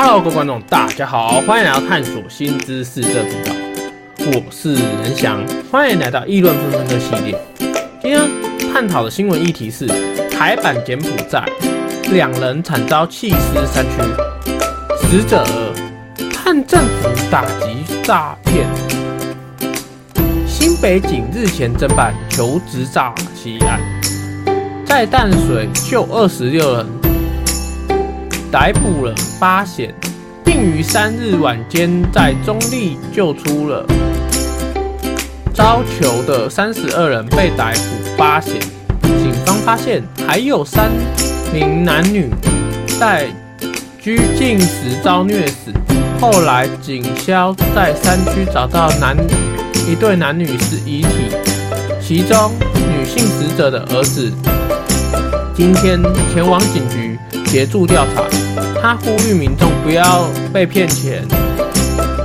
Hello，各位观众，大家好，欢迎来到探索新知识这频道。我是仁翔，欢迎来到议论纷纷的系列。今天探讨的新闻议题是台版柬埔寨，两人惨遭弃尸山区，死者盼政府打击诈骗。新北警日前侦办求职诈欺案，在淡水救二十六人。逮捕了八嫌，并于三日晚间在中立救出了遭囚的三十二人，被逮捕八嫌。警方发现还有三名男女在拘禁时遭虐死。后来警消在山区找到男一对男女是遗体，其中女性死者的儿子今天前往警局。协助调查，他呼吁民众不要被骗钱，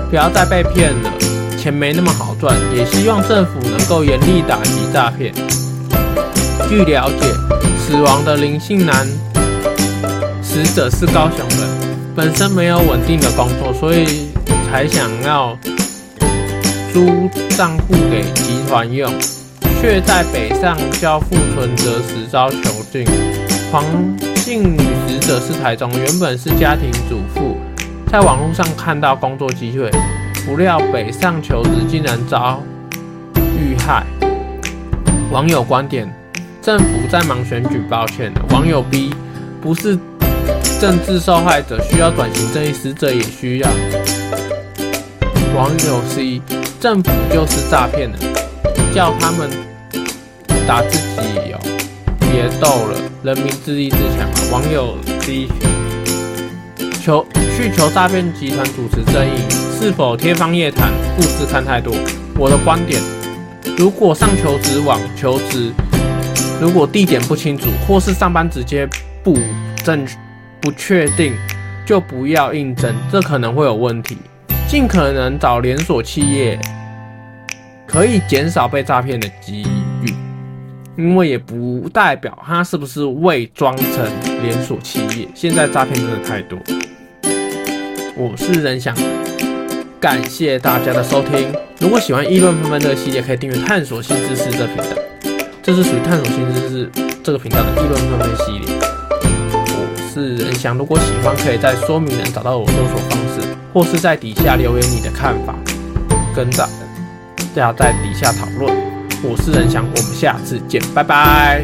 不要再被骗了，钱没那么好赚，也希望政府能够严厉打击诈骗。据了解，死亡的林姓男死者是高雄人，本身没有稳定的工作，所以才想要租账户给集团用，却在北上交付存折时遭囚禁。黄姓女死者是台中，原本是家庭主妇，在网络上看到工作机会，不料北上求职竟然遭遇害。网友观点：政府在忙选举，抱歉。网友 B：不是政治受害者需要转型正义，死者也需要。网友 C：政府就是诈骗的，叫他们打自己哦，别斗了。人民自立自强。网友 D 求去求诈骗集团主持正义，是否天方夜谭？故事看太多。我的观点：如果上求职网求职，如果地点不清楚，或是上班时间不正不确定，就不要应征，这可能会有问题。尽可能找连锁企业，可以减少被诈骗的机。因为也不代表他是不是伪装成连锁企业。现在诈骗真的太多。我是任翔，感谢大家的收听。如果喜欢议论纷纷这个系列，可以订阅探索新知识这频道。这是属于探索新知识这个频道的议论纷纷系列。我是任翔，如果喜欢，可以在说明栏找到我搜索方式，或是在底下留言你的看法，跟大家在底下讨论。我是任翔，我们下次见，拜拜。